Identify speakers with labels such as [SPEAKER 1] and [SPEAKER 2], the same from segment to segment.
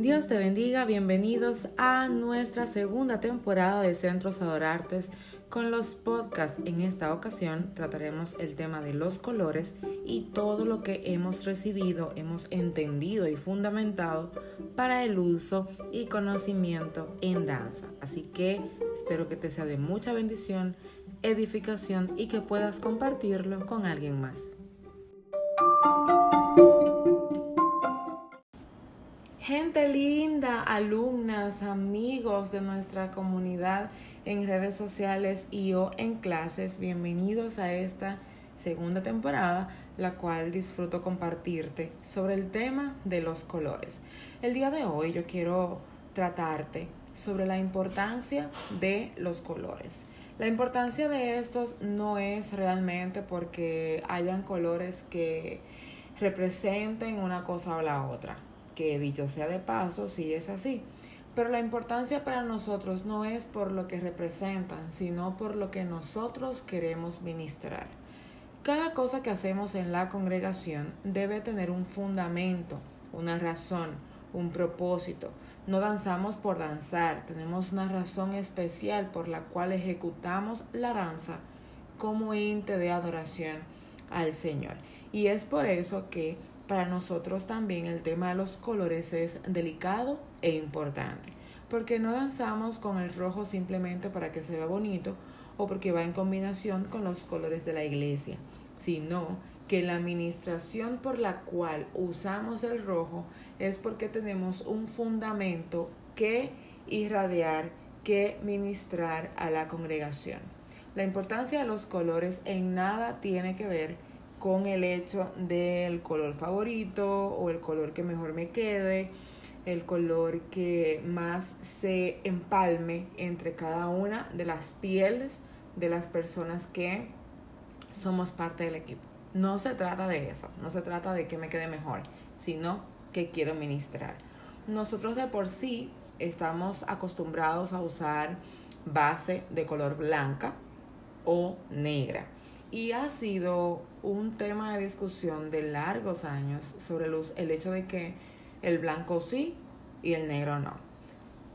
[SPEAKER 1] Dios te bendiga, bienvenidos a nuestra segunda temporada de Centros Adorartes con los podcasts. En esta ocasión trataremos el tema de los colores y todo lo que hemos recibido, hemos entendido y fundamentado para el uso y conocimiento en danza. Así que espero que te sea de mucha bendición, edificación y que puedas compartirlo con alguien más. Gente linda, alumnas, amigos de nuestra comunidad en redes sociales y o en clases, bienvenidos a esta segunda temporada, la cual disfruto compartirte sobre el tema de los colores. El día de hoy yo quiero tratarte sobre la importancia de los colores. La importancia de estos no es realmente porque hayan colores que representen una cosa o la otra que dicho sea de paso, sí es así. Pero la importancia para nosotros no es por lo que representan, sino por lo que nosotros queremos ministrar. Cada cosa que hacemos en la congregación debe tener un fundamento, una razón, un propósito. No danzamos por danzar, tenemos una razón especial por la cual ejecutamos la danza como ente de adoración al Señor. Y es por eso que para nosotros también el tema de los colores es delicado e importante, porque no danzamos con el rojo simplemente para que se vea bonito o porque va en combinación con los colores de la iglesia, sino que la administración por la cual usamos el rojo es porque tenemos un fundamento que irradiar, que ministrar a la congregación. La importancia de los colores en nada tiene que ver con el hecho del color favorito o el color que mejor me quede, el color que más se empalme entre cada una de las pieles de las personas que somos parte del equipo. No se trata de eso, no se trata de que me quede mejor, sino que quiero ministrar. Nosotros de por sí estamos acostumbrados a usar base de color blanca o negra y ha sido un tema de discusión de largos años sobre el hecho de que el blanco sí y el negro no.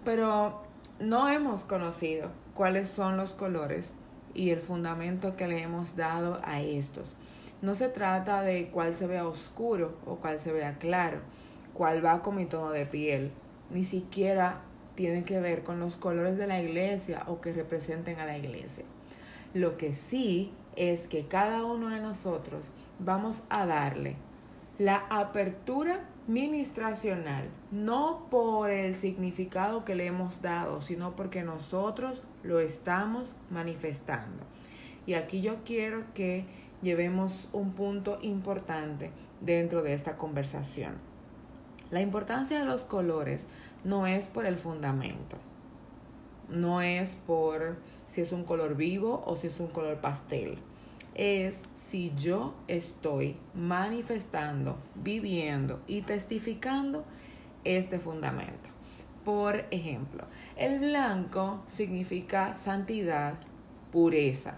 [SPEAKER 1] Pero no hemos conocido cuáles son los colores y el fundamento que le hemos dado a estos. No se trata de cuál se vea oscuro o cuál se vea claro, cuál va con mi tono de piel. Ni siquiera tiene que ver con los colores de la iglesia o que representen a la iglesia. Lo que sí es que cada uno de nosotros vamos a darle la apertura ministracional, no por el significado que le hemos dado, sino porque nosotros lo estamos manifestando. Y aquí yo quiero que llevemos un punto importante dentro de esta conversación. La importancia de los colores no es por el fundamento, no es por si es un color vivo o si es un color pastel. Es si yo estoy manifestando, viviendo y testificando este fundamento. Por ejemplo, el blanco significa santidad, pureza.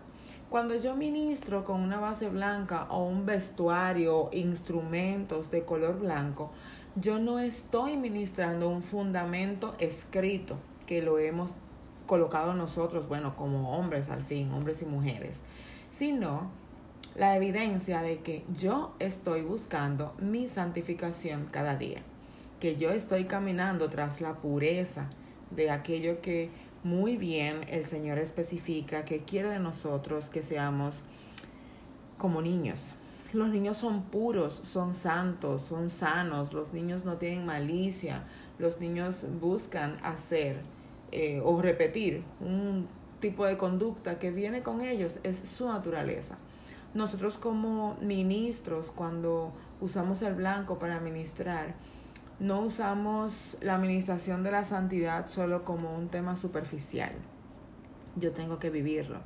[SPEAKER 1] Cuando yo ministro con una base blanca o un vestuario, instrumentos de color blanco, yo no estoy ministrando un fundamento escrito que lo hemos colocado nosotros, bueno, como hombres al fin, hombres y mujeres, sino la evidencia de que yo estoy buscando mi santificación cada día, que yo estoy caminando tras la pureza de aquello que muy bien el Señor especifica que quiere de nosotros que seamos como niños. Los niños son puros, son santos, son sanos, los niños no tienen malicia, los niños buscan hacer eh, o repetir un tipo de conducta que viene con ellos, es su naturaleza. Nosotros como ministros, cuando usamos el blanco para ministrar, no usamos la administración de la santidad solo como un tema superficial. Yo tengo que vivirlo,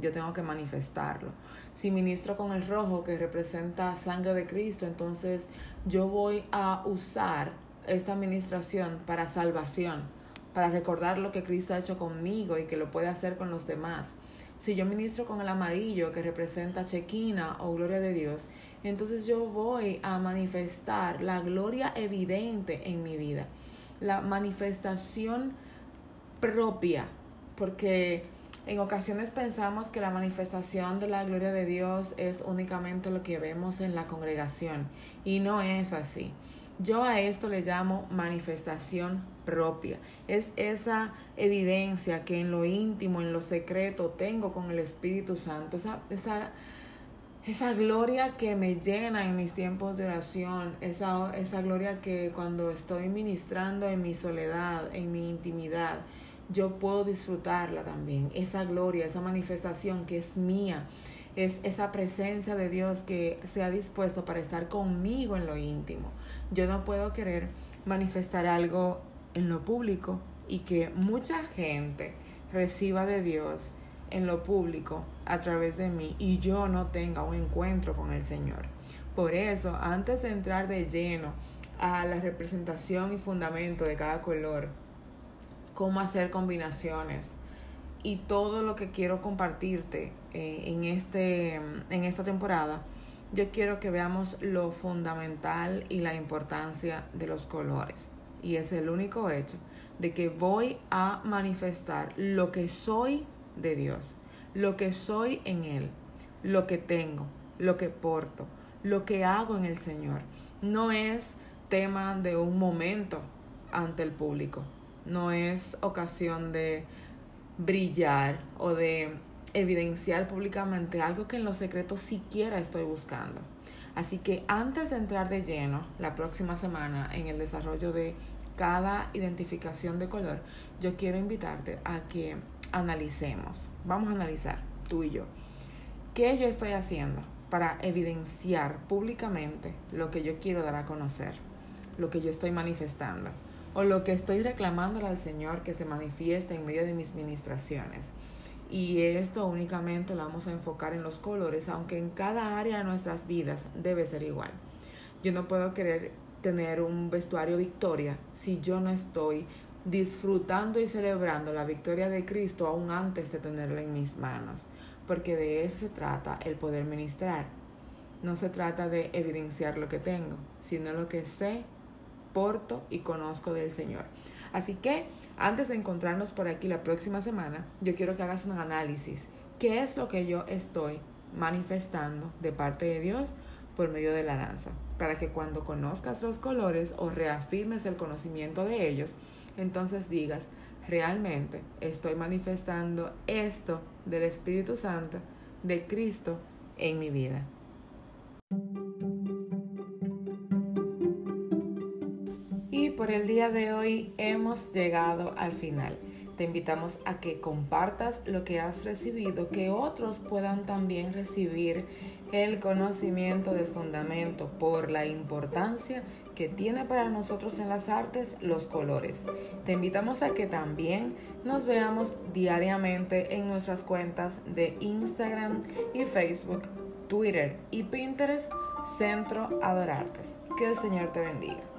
[SPEAKER 1] yo tengo que manifestarlo. Si ministro con el rojo que representa sangre de Cristo, entonces yo voy a usar esta administración para salvación para recordar lo que Cristo ha hecho conmigo y que lo puede hacer con los demás. Si yo ministro con el amarillo que representa Chequina o gloria de Dios, entonces yo voy a manifestar la gloria evidente en mi vida. la manifestación propia, porque en ocasiones pensamos que la manifestación de la gloria de Dios es únicamente lo que vemos en la congregación y no es así. Yo a esto le llamo manifestación propia. Es esa evidencia que en lo íntimo, en lo secreto tengo con el Espíritu Santo, esa, esa, esa gloria que me llena en mis tiempos de oración, esa, esa gloria que cuando estoy ministrando en mi soledad, en mi intimidad, yo puedo disfrutarla también. Esa gloria, esa manifestación que es mía, es esa presencia de Dios que se ha dispuesto para estar conmigo en lo íntimo. Yo no puedo querer manifestar algo en lo público y que mucha gente reciba de Dios en lo público a través de mí y yo no tenga un encuentro con el Señor. Por eso, antes de entrar de lleno a la representación y fundamento de cada color, cómo hacer combinaciones y todo lo que quiero compartirte eh, en, este, en esta temporada, yo quiero que veamos lo fundamental y la importancia de los colores. Y es el único hecho de que voy a manifestar lo que soy de Dios, lo que soy en Él, lo que tengo, lo que porto, lo que hago en el Señor. No es tema de un momento ante el público, no es ocasión de brillar o de evidenciar públicamente algo que en lo secreto siquiera estoy buscando. Así que antes de entrar de lleno la próxima semana en el desarrollo de cada identificación de color, yo quiero invitarte a que analicemos. Vamos a analizar, tú y yo. ¿Qué yo estoy haciendo para evidenciar públicamente lo que yo quiero dar a conocer? Lo que yo estoy manifestando o lo que estoy reclamándole al Señor que se manifieste en medio de mis ministraciones. Y esto únicamente lo vamos a enfocar en los colores, aunque en cada área de nuestras vidas debe ser igual. Yo no puedo querer tener un vestuario victoria si yo no estoy disfrutando y celebrando la victoria de Cristo aún antes de tenerla en mis manos, porque de eso se trata el poder ministrar. No se trata de evidenciar lo que tengo, sino lo que sé porto y conozco del Señor. Así que antes de encontrarnos por aquí la próxima semana, yo quiero que hagas un análisis. ¿Qué es lo que yo estoy manifestando de parte de Dios por medio de la danza? Para que cuando conozcas los colores o reafirmes el conocimiento de ellos, entonces digas, realmente estoy manifestando esto del Espíritu Santo, de Cristo en mi vida. Por el día de hoy hemos llegado al final. Te invitamos a que compartas lo que has recibido, que otros puedan también recibir el conocimiento del fundamento por la importancia que tiene para nosotros en las artes los colores. Te invitamos a que también nos veamos diariamente en nuestras cuentas de Instagram y Facebook, Twitter y Pinterest, Centro Adorartes. Que el Señor te bendiga.